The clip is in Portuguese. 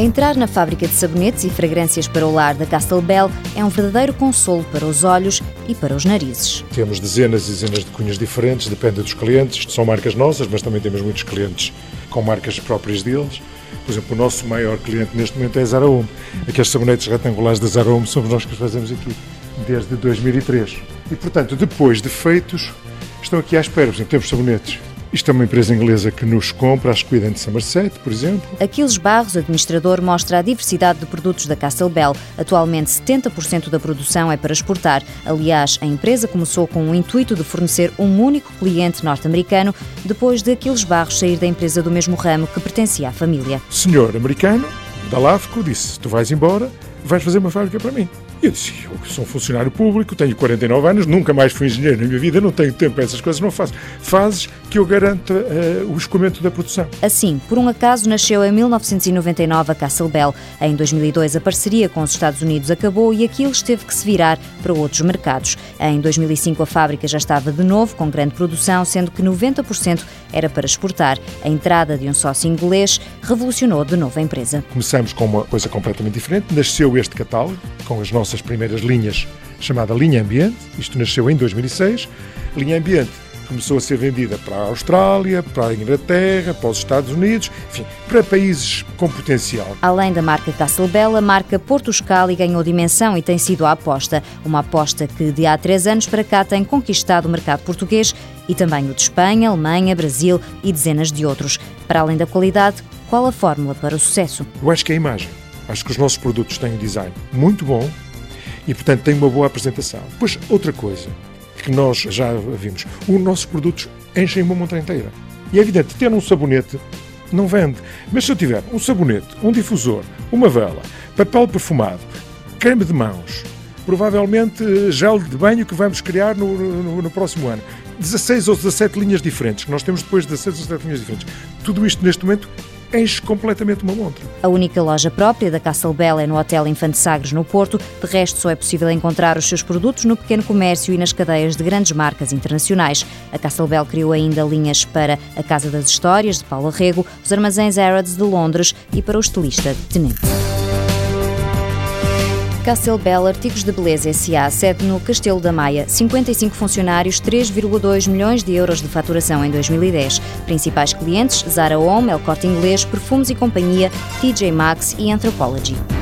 Entrar na fábrica de sabonetes e fragrâncias para o lar da Castle Bell é um verdadeiro consolo para os olhos e para os narizes. Temos dezenas e dezenas de cunhas diferentes, depende dos clientes. São marcas nossas, mas também temos muitos clientes com marcas próprias deles. Por exemplo, o nosso maior cliente neste momento é a Zara Home. Aqueles sabonetes retangulares da Zara Home somos nós que os fazemos aqui desde 2003. E, portanto, depois de feitos, estão aqui à espera. Por exemplo, temos sabonetes isto é uma empresa inglesa que nos compra, a Squid de Somerset, por exemplo. Aquiles Barros, administrador, mostra a diversidade de produtos da Castle Bell. Atualmente, 70% da produção é para exportar. Aliás, a empresa começou com o intuito de fornecer um único cliente norte-americano, depois de Aquiles Barros sair da empresa do mesmo ramo que pertencia à família. Senhor americano, da LAFCO, disse: Tu vais embora, vais fazer uma fábrica para mim. E eu disse, eu sou funcionário público, tenho 49 anos, nunca mais fui engenheiro na minha vida, não tenho tempo para essas coisas, não faço. Fazes que eu garanta uh, o escoamento da produção. Assim, por um acaso, nasceu em 1999 a Castle Bell. Em 2002, a parceria com os Estados Unidos acabou e aquilo teve que se virar para outros mercados. Em 2005, a fábrica já estava de novo com grande produção, sendo que 90% era para exportar. A entrada de um sócio inglês revolucionou de novo a empresa. Começamos com uma coisa completamente diferente, nasceu este catálogo com as nossas nossas primeiras linhas, chamada Linha Ambiente. Isto nasceu em 2006. Linha Ambiente começou a ser vendida para a Austrália, para a Inglaterra, para os Estados Unidos, enfim, para países com potencial. Além da marca Castle Bell, a marca Porto Scali ganhou dimensão e tem sido a aposta. Uma aposta que de há três anos para cá tem conquistado o mercado português e também o de Espanha, Alemanha, Brasil e dezenas de outros. Para além da qualidade, qual a fórmula para o sucesso? Eu acho que é a imagem. Acho que os nossos produtos têm um design muito bom, e, portanto, tem uma boa apresentação. Pois, outra coisa que nós já vimos, os nossos produtos enchem uma montanha inteira. E é evidente, ter um sabonete não vende. Mas se eu tiver um sabonete, um difusor, uma vela, papel perfumado, creme de mãos, provavelmente gel de banho que vamos criar no, no, no, próximo ano. 16 ou 17 linhas diferentes, nós temos depois 16 ou 17 linhas diferentes. Tudo isto neste momento enche completamente uma montra. A única loja própria da Castle Bell é no Hotel Infante Sagres, no Porto. De resto, só é possível encontrar os seus produtos no pequeno comércio e nas cadeias de grandes marcas internacionais. A Castle Bell criou ainda linhas para a Casa das Histórias, de Paulo Arrego, os armazéns Harrods de Londres e para o estilista Tenente. Castle Bell Artigos de Beleza S.A., sede no Castelo da Maia. 55 funcionários, 3,2 milhões de euros de faturação em 2010. Principais clientes: Zara Home, El Corte Inglês, Perfumes e Companhia, TJ Maxx e Anthropology.